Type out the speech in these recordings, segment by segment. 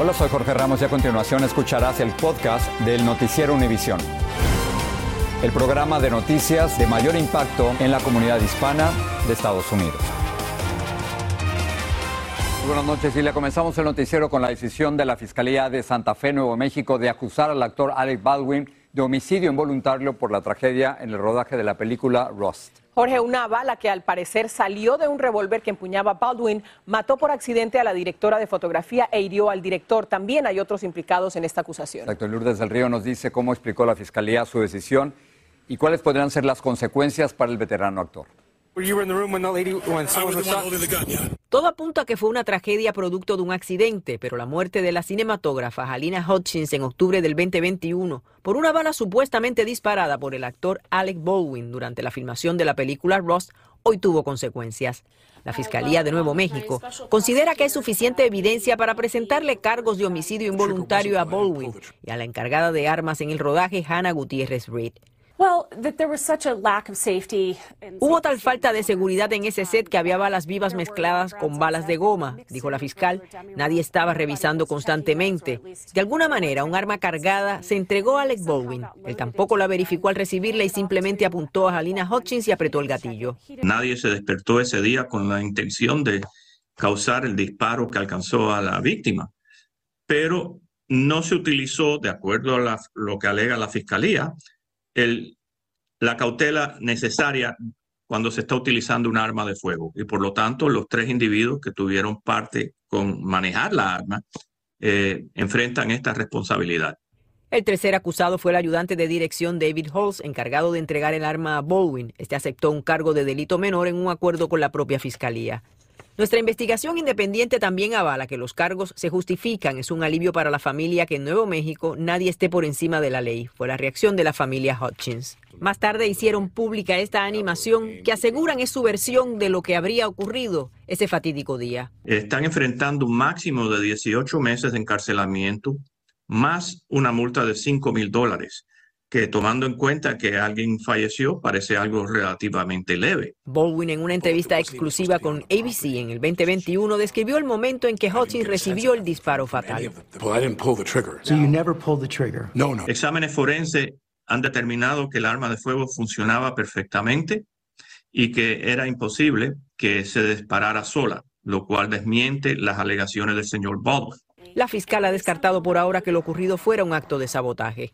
Hola, soy Jorge Ramos y a continuación escucharás el podcast del Noticiero Univisión. El programa de noticias de mayor impacto en la comunidad hispana de Estados Unidos. Buenas noches le comenzamos el noticiero con la decisión de la Fiscalía de Santa Fe, Nuevo México, de acusar al actor Alec Baldwin de homicidio involuntario por la tragedia en el rodaje de la película Rust. Jorge, una bala que al parecer salió de un revólver que empuñaba Baldwin mató por accidente a la directora de fotografía e hirió al director. También hay otros implicados en esta acusación. Exacto, Lourdes del Río nos dice cómo explicó la Fiscalía su decisión y cuáles podrían ser las consecuencias para el veterano actor. Todo apunta a que fue una tragedia producto de un accidente, pero la muerte de la cinematógrafa Halina Hutchins en octubre del 2021 por una bala supuestamente disparada por el actor Alec Baldwin durante la filmación de la película Rust hoy tuvo consecuencias. La Fiscalía de Nuevo México considera que hay suficiente evidencia para presentarle cargos de homicidio involuntario a Baldwin y a la encargada de armas en el rodaje Hannah Gutiérrez Reed. Hubo tal falta de seguridad en ese set que había balas vivas mezcladas con balas de goma, dijo la fiscal. Nadie estaba revisando constantemente. De alguna manera, un arma cargada se entregó a Alec Baldwin. Él tampoco la verificó al recibirla y simplemente apuntó a Halina Hutchins y apretó el gatillo. Nadie se despertó ese día con la intención de causar el disparo que alcanzó a la víctima. Pero no se utilizó, de acuerdo a lo que alega la fiscalía, la cautela necesaria cuando se está utilizando un arma de fuego. Y por lo tanto, los tres individuos que tuvieron parte con manejar la arma eh, enfrentan esta responsabilidad. El tercer acusado fue el ayudante de dirección David Halls, encargado de entregar el arma a Baldwin. Este aceptó un cargo de delito menor en un acuerdo con la propia fiscalía. Nuestra investigación independiente también avala que los cargos se justifican. Es un alivio para la familia que en Nuevo México nadie esté por encima de la ley. Fue la reacción de la familia Hutchins. Más tarde hicieron pública esta animación que aseguran es su versión de lo que habría ocurrido ese fatídico día. Están enfrentando un máximo de 18 meses de encarcelamiento, más una multa de 5 mil dólares que tomando en cuenta que alguien falleció parece algo relativamente leve. Baldwin en una entrevista exclusiva con ABC en el 2021 describió el momento en que Hutchins recibió el disparo fatal. Exámenes forenses han determinado que el arma de fuego funcionaba perfectamente y que era imposible que se disparara sola, lo cual desmiente las alegaciones del señor Baldwin. La fiscal ha descartado por ahora que lo ocurrido fuera un acto de sabotaje.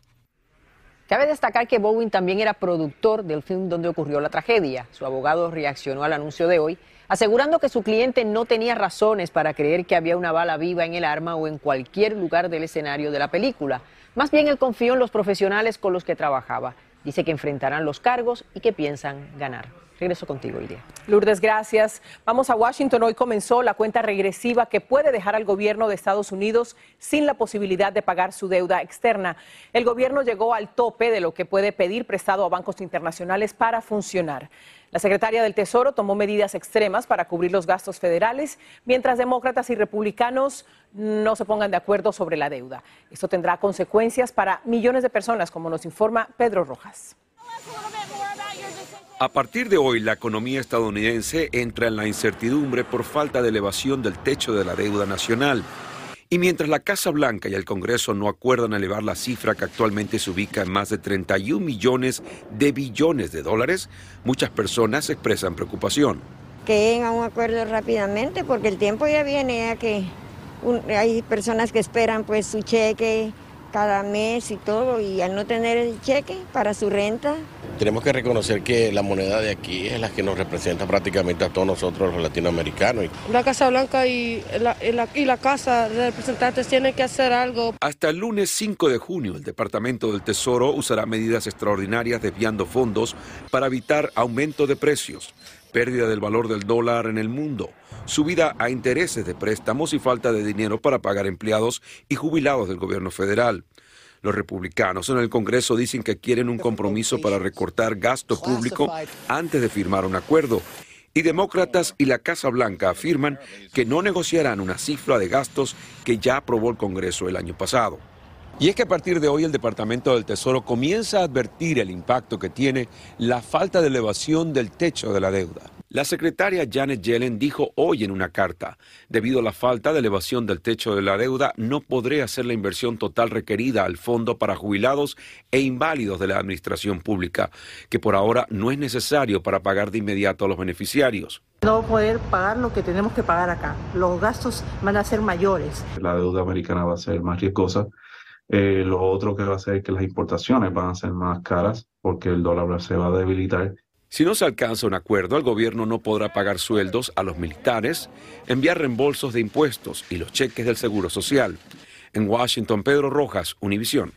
Cabe destacar que Bowen también era productor del film donde ocurrió la tragedia. Su abogado reaccionó al anuncio de hoy, asegurando que su cliente no tenía razones para creer que había una bala viva en el arma o en cualquier lugar del escenario de la película. Más bien él confió en los profesionales con los que trabajaba. Dice que enfrentarán los cargos y que piensan ganar. Regreso contigo, Lidia. Lourdes, gracias. Vamos a Washington. Hoy comenzó la cuenta regresiva que puede dejar al gobierno de Estados Unidos sin la posibilidad de pagar su deuda externa. El gobierno llegó al tope de lo que puede pedir prestado a bancos internacionales para funcionar. La secretaria del Tesoro tomó medidas extremas para cubrir los gastos federales, mientras demócratas y republicanos no se pongan de acuerdo sobre la deuda. Esto tendrá consecuencias para millones de personas, como nos informa Pedro Rojas. A partir de hoy, la economía estadounidense entra en la incertidumbre por falta de elevación del techo de la deuda nacional. Y mientras la Casa Blanca y el Congreso no acuerdan elevar la cifra que actualmente se ubica en más de 31 millones de billones de dólares, muchas personas expresan preocupación. Que lleguen un acuerdo rápidamente porque el tiempo ya viene, ya que hay personas que esperan pues su cheque cada mes y todo, y al no tener el cheque para su renta. Tenemos que reconocer que la moneda de aquí es la que nos representa prácticamente a todos nosotros los latinoamericanos. La Casa Blanca y la, y la, y la Casa de Representantes tienen que hacer algo. Hasta el lunes 5 de junio, el Departamento del Tesoro usará medidas extraordinarias desviando fondos para evitar aumento de precios, pérdida del valor del dólar en el mundo, subida a intereses de préstamos y falta de dinero para pagar empleados y jubilados del gobierno federal. Los republicanos en el Congreso dicen que quieren un compromiso para recortar gasto público antes de firmar un acuerdo. Y demócratas y la Casa Blanca afirman que no negociarán una cifra de gastos que ya aprobó el Congreso el año pasado. Y es que a partir de hoy el Departamento del Tesoro comienza a advertir el impacto que tiene la falta de elevación del techo de la deuda. La secretaria Janet Yellen dijo hoy en una carta, debido a la falta de elevación del techo de la deuda, no podré hacer la inversión total requerida al fondo para jubilados e inválidos de la administración pública, que por ahora no es necesario para pagar de inmediato a los beneficiarios. No poder pagar lo que tenemos que pagar acá. Los gastos van a ser mayores. La deuda americana va a ser más riesgosa. Eh, lo otro que va a hacer es que las importaciones van a ser más caras porque el dólar se va a debilitar si no se alcanza un acuerdo, el gobierno no podrá pagar sueldos a los militares, enviar reembolsos de impuestos y los cheques del Seguro Social. En Washington, Pedro Rojas, Univisión.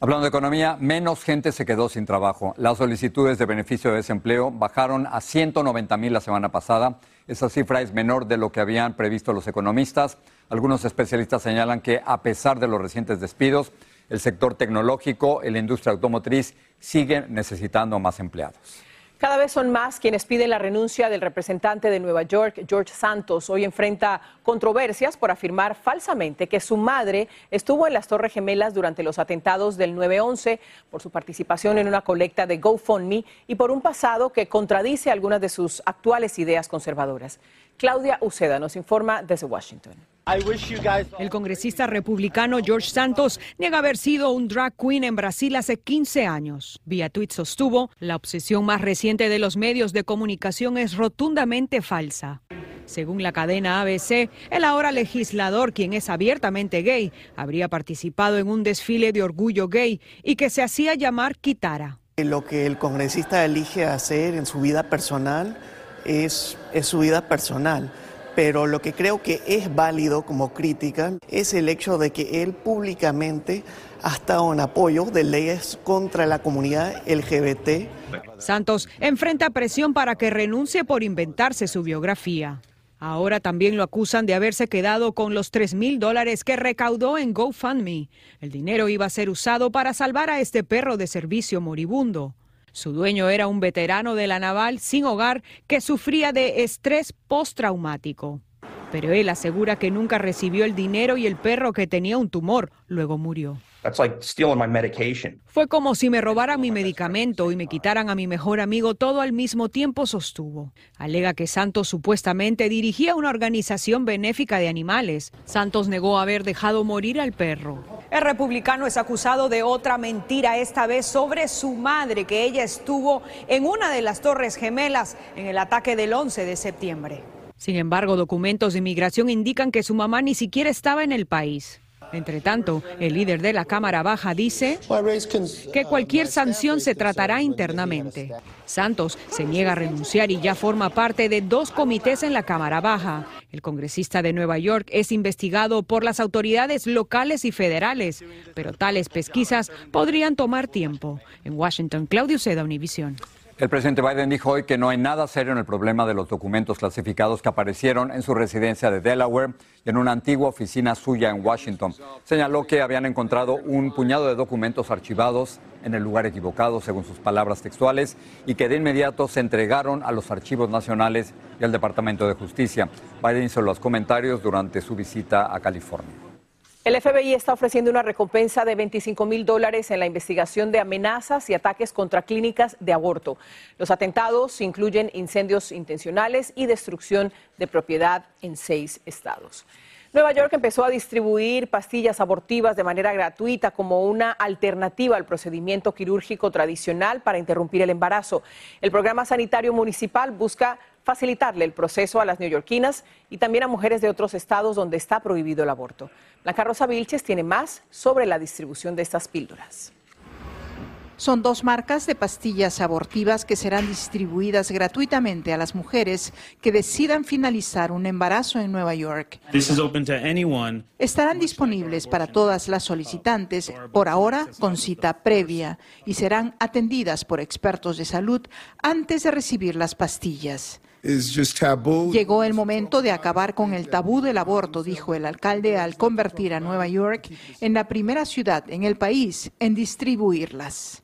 Hablando de economía, menos gente se quedó sin trabajo. Las solicitudes de beneficio de desempleo bajaron a 190 mil la semana pasada. Esa cifra es menor de lo que habían previsto los economistas. Algunos especialistas señalan que a pesar de los recientes despidos, el sector tecnológico y la industria automotriz siguen necesitando más empleados. Cada vez son más quienes piden la renuncia del representante de Nueva York, George Santos. Hoy enfrenta controversias por afirmar falsamente que su madre estuvo en las Torres Gemelas durante los atentados del 9-11 por su participación en una colecta de GoFundMe y por un pasado que contradice algunas de sus actuales ideas conservadoras. Claudia Uceda nos informa desde Washington. El congresista republicano George Santos niega haber sido un drag queen en Brasil hace 15 años. Vía tweet sostuvo, la obsesión más reciente de los medios de comunicación es rotundamente falsa. Según la cadena ABC, el ahora legislador, quien es abiertamente gay, habría participado en un desfile de orgullo gay y que se hacía llamar Kitara. Lo que el congresista elige hacer en su vida personal es, es su vida personal pero lo que creo que es válido como crítica es el hecho de que él públicamente ha estado en apoyo de leyes contra la comunidad LGBT. Santos enfrenta presión para que renuncie por inventarse su biografía. Ahora también lo acusan de haberse quedado con los 3 mil dólares que recaudó en GoFundMe. El dinero iba a ser usado para salvar a este perro de servicio moribundo. Su dueño era un veterano de la naval sin hogar que sufría de estrés postraumático. Pero él asegura que nunca recibió el dinero y el perro que tenía un tumor luego murió. Fue como si me robaran mi medicamento y me quitaran a mi mejor amigo todo al mismo tiempo, sostuvo. Alega que Santos supuestamente dirigía una organización benéfica de animales. Santos negó haber dejado morir al perro. El republicano es acusado de otra mentira, esta vez sobre su madre, que ella estuvo en una de las Torres Gemelas en el ataque del 11 de septiembre. Sin embargo, documentos de inmigración indican que su mamá ni siquiera estaba en el país. Entre tanto, el líder de la Cámara Baja dice que cualquier sanción se tratará internamente. Santos se niega a renunciar y ya forma parte de dos comités en la Cámara Baja. El congresista de Nueva York es investigado por las autoridades locales y federales, pero tales pesquisas podrían tomar tiempo. En Washington, Claudio Seda, Univisión. El presidente Biden dijo hoy que no hay nada serio en el problema de los documentos clasificados que aparecieron en su residencia de Delaware y en una antigua oficina suya en Washington. Señaló que habían encontrado un puñado de documentos archivados en el lugar equivocado, según sus palabras textuales, y que de inmediato se entregaron a los archivos nacionales y al Departamento de Justicia. Biden hizo los comentarios durante su visita a California. El FBI está ofreciendo una recompensa de 25 mil dólares en la investigación de amenazas y ataques contra clínicas de aborto. Los atentados incluyen incendios intencionales y destrucción de propiedad en seis estados. Nueva York empezó a distribuir pastillas abortivas de manera gratuita como una alternativa al procedimiento quirúrgico tradicional para interrumpir el embarazo. El programa sanitario municipal busca facilitarle el proceso a las neoyorquinas y también a mujeres de otros estados donde está prohibido el aborto. Blanca Rosa Vilches tiene más sobre la distribución de estas píldoras. Son dos marcas de pastillas abortivas que serán distribuidas gratuitamente a las mujeres que decidan finalizar un embarazo en Nueva York. Estarán disponibles para todas las solicitantes, por ahora con cita previa, y serán atendidas por expertos de salud antes de recibir las pastillas. Llegó el momento de acabar con el tabú del aborto, dijo el alcalde al convertir a Nueva York en la primera ciudad en el país en distribuirlas.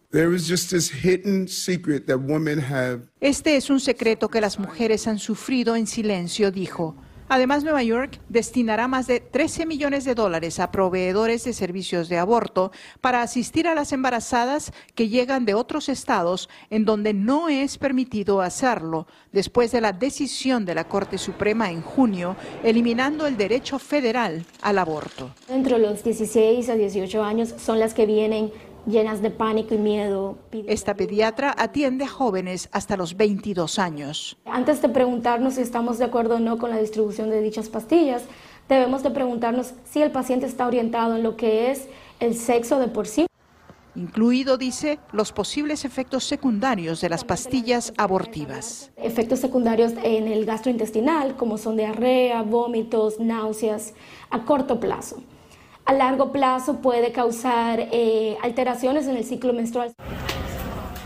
Este es un secreto que las mujeres han sufrido en silencio, dijo. Además, Nueva York destinará más de 13 millones de dólares a proveedores de servicios de aborto para asistir a las embarazadas que llegan de otros estados en donde no es permitido hacerlo, después de la decisión de la Corte Suprema en junio, eliminando el derecho federal al aborto. Entre los 16 a 18 años son las que vienen llenas de pánico y miedo. Esta pediatra atiende a jóvenes hasta los 22 años. Antes de preguntarnos si estamos de acuerdo o no con la distribución de dichas pastillas, debemos de preguntarnos si el paciente está orientado en lo que es el sexo de por sí. Incluido, dice, los posibles efectos secundarios de las pastillas abortivas. Efectos secundarios en el gastrointestinal, como son diarrea, vómitos, náuseas, a corto plazo a largo plazo puede causar eh, alteraciones en el ciclo menstrual.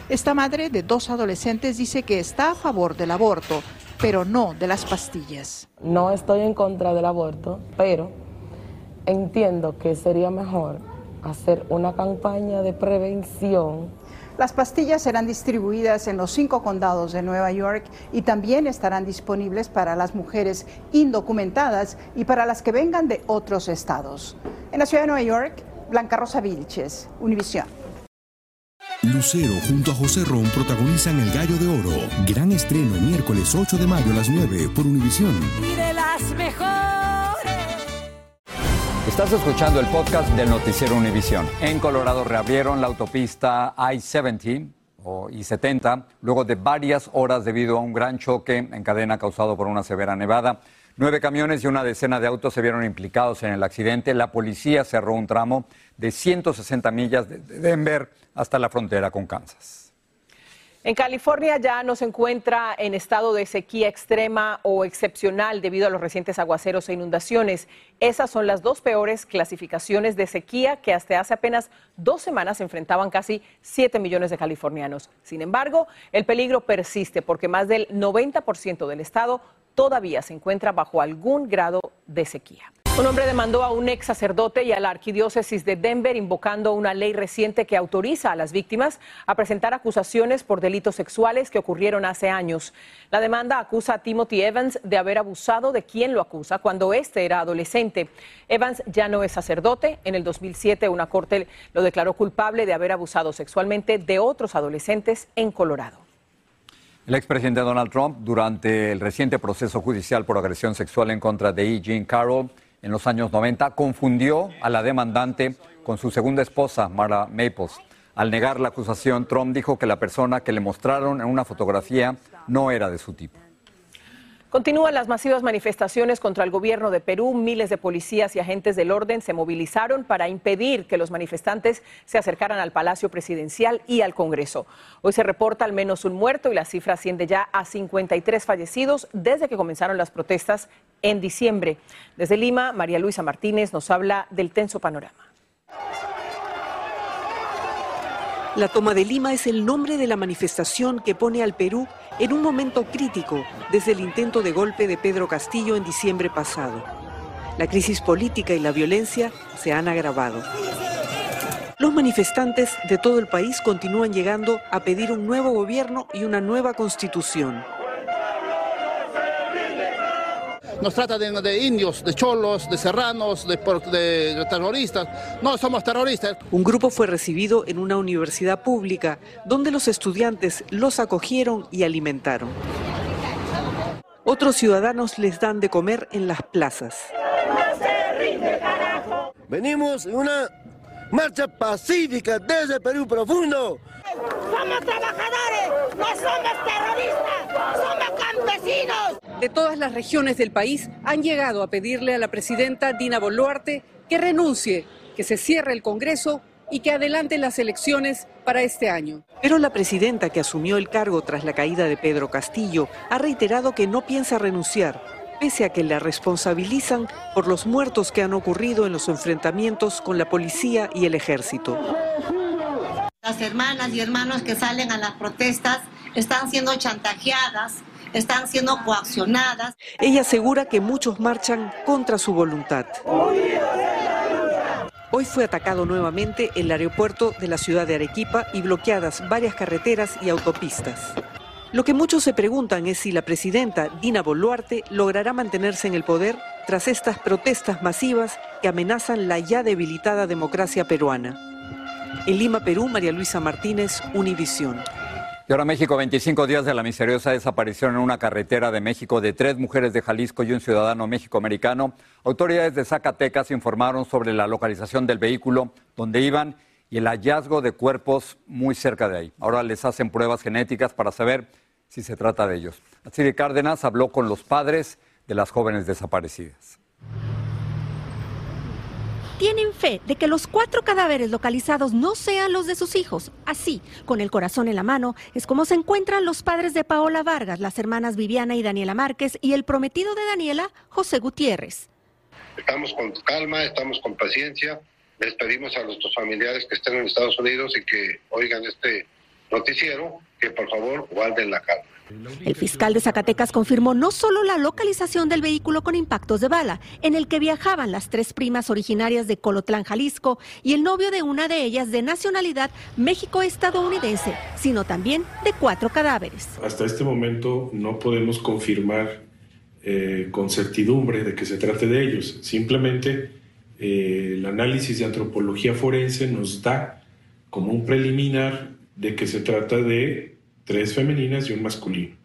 Esta madre de dos adolescentes dice que está a favor del aborto, pero no de las pastillas. No estoy en contra del aborto, pero entiendo que sería mejor hacer una campaña de prevención las pastillas serán distribuidas en los cinco condados de Nueva York y también estarán disponibles para las mujeres indocumentadas y para las que vengan de otros estados. En la ciudad de Nueva York, Blanca Rosa Vilches, Univisión. Lucero junto a José Ron protagonizan El Gallo de Oro. Gran estreno miércoles 8 de mayo a las 9 por Univisión. Y de las mejores. Estás escuchando el podcast del noticiero Univisión. En Colorado reabrieron la autopista I-70 o I-70 luego de varias horas debido a un gran choque en cadena causado por una severa nevada. Nueve camiones y una decena de autos se vieron implicados en el accidente. La policía cerró un tramo de 160 millas de Denver hasta la frontera con Kansas. En California ya no se encuentra en estado de sequía extrema o excepcional debido a los recientes aguaceros e inundaciones. Esas son las dos peores clasificaciones de sequía que hasta hace apenas dos semanas enfrentaban casi 7 millones de californianos. Sin embargo, el peligro persiste porque más del 90% del estado todavía se encuentra bajo algún grado de sequía. Un hombre demandó a un ex sacerdote y a la arquidiócesis de Denver invocando una ley reciente que autoriza a las víctimas a presentar acusaciones por delitos sexuales que ocurrieron hace años. La demanda acusa a Timothy Evans de haber abusado de quien lo acusa cuando éste era adolescente. Evans ya no es sacerdote. En el 2007 una corte lo declaró culpable de haber abusado sexualmente de otros adolescentes en Colorado. El expresidente Donald Trump, durante el reciente proceso judicial por agresión sexual en contra de E. Jean Carroll, en los años 90, confundió a la demandante con su segunda esposa, Mara Maples. Al negar la acusación, Trump dijo que la persona que le mostraron en una fotografía no era de su tipo. Continúan las masivas manifestaciones contra el gobierno de Perú. Miles de policías y agentes del orden se movilizaron para impedir que los manifestantes se acercaran al Palacio Presidencial y al Congreso. Hoy se reporta al menos un muerto y la cifra asciende ya a 53 fallecidos desde que comenzaron las protestas en diciembre. Desde Lima, María Luisa Martínez nos habla del tenso panorama. La toma de Lima es el nombre de la manifestación que pone al Perú en un momento crítico desde el intento de golpe de Pedro Castillo en diciembre pasado. La crisis política y la violencia se han agravado. Los manifestantes de todo el país continúan llegando a pedir un nuevo gobierno y una nueva constitución. Nos trata de, indios, de cholos, de serranos, de, de, terroristas. No somos terroristas. Un grupo fue recibido en una universidad pública donde los estudiantes los acogieron y alimentaron. Otros ciudadanos les dan de comer en las plazas. Venimos en una marcha pacífica desde Perú profundo somos trabajadores, no somos terroristas, somos campesinos. De todas las regiones del país han llegado a pedirle a la presidenta Dina Boluarte que renuncie, que se cierre el Congreso y que adelante las elecciones para este año. Pero la presidenta que asumió el cargo tras la caída de Pedro Castillo ha reiterado que no piensa renunciar, pese a que la responsabilizan por los muertos que han ocurrido en los enfrentamientos con la policía y el ejército. Las hermanas y hermanos que salen a las protestas están siendo chantajeadas, están siendo coaccionadas. Ella asegura que muchos marchan contra su voluntad. Hoy fue atacado nuevamente el aeropuerto de la ciudad de Arequipa y bloqueadas varias carreteras y autopistas. Lo que muchos se preguntan es si la presidenta Dina Boluarte logrará mantenerse en el poder tras estas protestas masivas que amenazan la ya debilitada democracia peruana. En Lima, Perú, María Luisa Martínez, Univisión. Y ahora México, 25 días de la misteriosa desaparición en una carretera de México de tres mujeres de Jalisco y un ciudadano méxico-americano. Autoridades de Zacatecas informaron sobre la localización del vehículo donde iban y el hallazgo de cuerpos muy cerca de ahí. Ahora les hacen pruebas genéticas para saber si se trata de ellos. Así Cárdenas habló con los padres de las jóvenes desaparecidas tienen fe de que los cuatro cadáveres localizados no sean los de sus hijos. Así, con el corazón en la mano, es como se encuentran los padres de Paola Vargas, las hermanas Viviana y Daniela Márquez y el prometido de Daniela, José Gutiérrez. Estamos con calma, estamos con paciencia. Les pedimos a nuestros familiares que estén en Estados Unidos y que oigan este noticiero, que por favor guarden la calma. El fiscal de Zacatecas confirmó no solo la localización del vehículo con impactos de bala, en el que viajaban las tres primas originarias de Colotlán, Jalisco, y el novio de una de ellas de nacionalidad México-estadounidense, sino también de cuatro cadáveres. Hasta este momento no podemos confirmar eh, con certidumbre de que se trate de ellos. Simplemente eh, el análisis de antropología forense nos da como un preliminar de que se trata de tres femeninas y un masculino.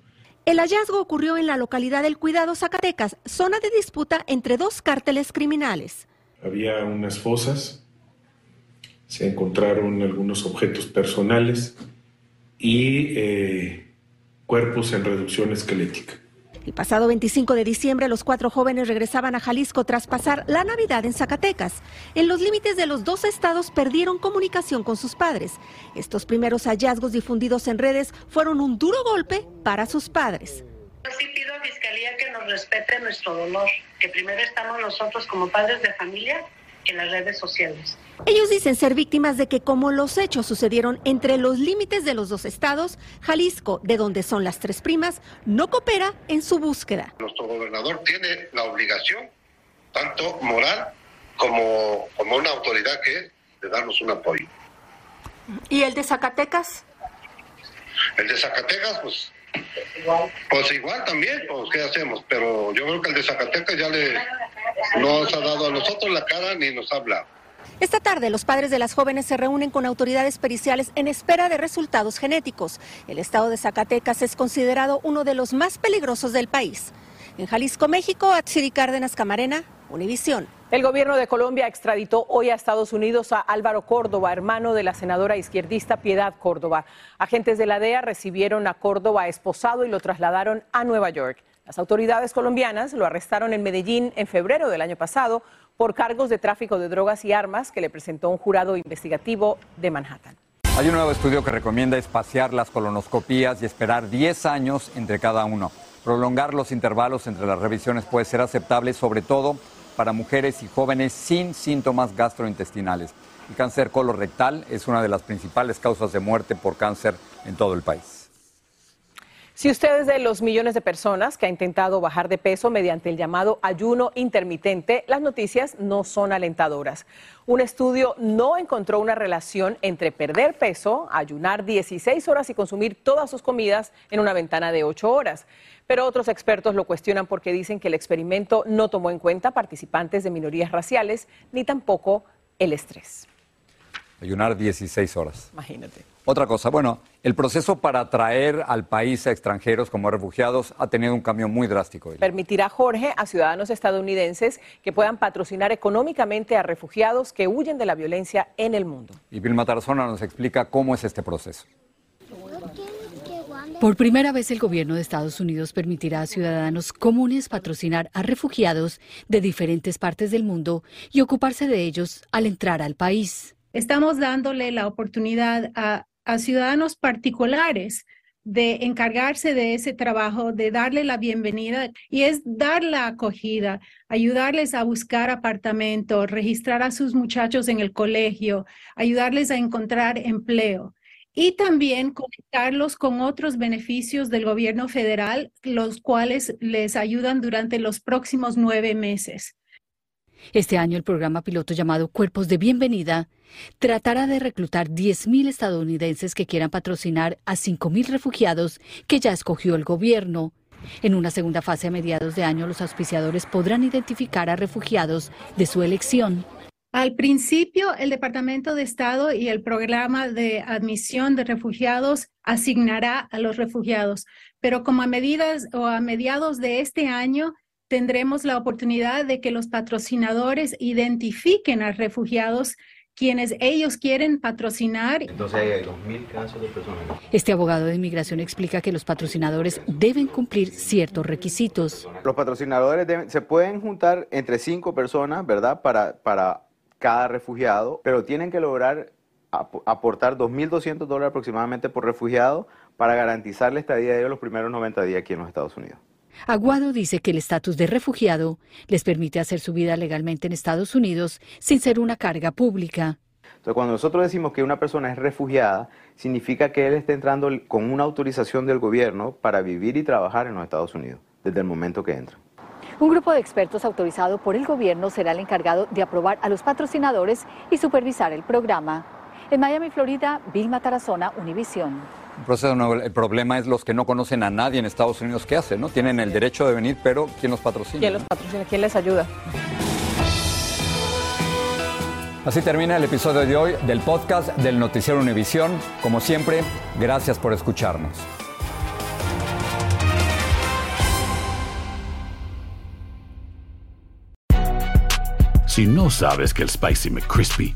El hallazgo ocurrió en la localidad del Cuidado Zacatecas, zona de disputa entre dos cárteles criminales. Había unas fosas, se encontraron algunos objetos personales y eh, cuerpos en reducción esquelética. El pasado 25 de diciembre los cuatro jóvenes regresaban a Jalisco tras pasar la Navidad en Zacatecas. En los límites de los dos estados perdieron comunicación con sus padres. Estos primeros hallazgos difundidos en redes fueron un duro golpe para sus padres. Sí pido a Fiscalía que nos respete nuestro dolor, que primero estamos nosotros como padres de familia en las redes sociales. Ellos dicen ser víctimas de que como los hechos sucedieron entre los límites de los dos estados, Jalisco, de donde son las tres primas, no coopera en su búsqueda. Nuestro gobernador tiene la obligación, tanto moral como, como una autoridad que es, de darnos un apoyo. ¿Y el de Zacatecas? El de Zacatecas, pues pues igual también, pues ¿qué hacemos? Pero yo creo que el de Zacatecas ya le nos ha dado a nosotros la cara ni nos ha hablado. Esta tarde los padres de las jóvenes se reúnen con autoridades periciales en espera de resultados genéticos. El estado de Zacatecas es considerado uno de los más peligrosos del país. En Jalisco, México, Atsiri Cárdenas Camarena, Univisión. El gobierno de Colombia extraditó hoy a Estados Unidos a Álvaro Córdoba, hermano de la senadora izquierdista Piedad Córdoba. Agentes de la DEA recibieron a Córdoba esposado y lo trasladaron a Nueva York. Las autoridades colombianas lo arrestaron en Medellín en febrero del año pasado por cargos de tráfico de drogas y armas que le presentó un jurado investigativo de Manhattan. Hay un nuevo estudio que recomienda espaciar las colonoscopías y esperar 10 años entre cada uno. Prolongar los intervalos entre las revisiones puede ser aceptable, sobre todo para mujeres y jóvenes sin síntomas gastrointestinales. El cáncer colorectal es una de las principales causas de muerte por cáncer en todo el país. Si usted es de los millones de personas que ha intentado bajar de peso mediante el llamado ayuno intermitente, las noticias no son alentadoras. Un estudio no encontró una relación entre perder peso, ayunar 16 horas y consumir todas sus comidas en una ventana de 8 horas. Pero otros expertos lo cuestionan porque dicen que el experimento no tomó en cuenta participantes de minorías raciales ni tampoco el estrés. Ayunar 16 horas. Imagínate. Otra cosa, bueno, el proceso para atraer al país a extranjeros como refugiados ha tenido un cambio muy drástico. Permitirá, Jorge, a ciudadanos estadounidenses que puedan patrocinar económicamente a refugiados que huyen de la violencia en el mundo. Y Vilma Tarazona nos explica cómo es este proceso. Por primera vez el gobierno de Estados Unidos permitirá a ciudadanos comunes patrocinar a refugiados de diferentes partes del mundo y ocuparse de ellos al entrar al país. Estamos dándole la oportunidad a, ciudadanos particulares de encargarse de ese trabajo, de darle la bienvenida y es dar la acogida, ayudarles a buscar apartamento, registrar a sus muchachos en el colegio, ayudarles a encontrar empleo y también conectarlos con otros beneficios del gobierno federal, los cuales les ayudan durante los próximos nueve meses. Este año el programa piloto llamado Cuerpos de Bienvenida tratará de reclutar 10.000 estadounidenses que quieran patrocinar a 5.000 refugiados que ya escogió el gobierno. En una segunda fase a mediados de año los auspiciadores podrán identificar a refugiados de su elección al principio, el Departamento de Estado y el programa de admisión de refugiados asignará a los refugiados, pero como a medidas o a mediados de este año tendremos la oportunidad de que los patrocinadores identifiquen a refugiados quienes ellos quieren patrocinar. Entonces hay 2.000 casos de personas. Este abogado de inmigración explica que los patrocinadores deben cumplir ciertos requisitos. Los patrocinadores se pueden juntar entre cinco personas, ¿verdad? Para, para cada refugiado, pero tienen que lograr aportar 2.200 dólares aproximadamente por refugiado para garantizar la estadía de ellos los primeros 90 días aquí en los Estados Unidos. Aguado dice que el estatus de refugiado les permite hacer su vida legalmente en Estados Unidos sin ser una carga pública. Entonces, cuando nosotros decimos que una persona es refugiada, significa que él está entrando con una autorización del gobierno para vivir y trabajar en los Estados Unidos desde el momento que entra. Un grupo de expertos autorizado por el gobierno será el encargado de aprobar a los patrocinadores y supervisar el programa. En Miami, Florida, Vilma Tarazona, Univisión. El problema es los que no conocen a nadie en Estados Unidos. ¿Qué hacen? ¿No? Tienen el derecho de venir, pero ¿quién los patrocina? ¿Quién los patrocina? ¿Quién les ayuda? Así termina el episodio de hoy del podcast del Noticiero Univisión. Como siempre, gracias por escucharnos. Si no sabes que el Spicy McCrispy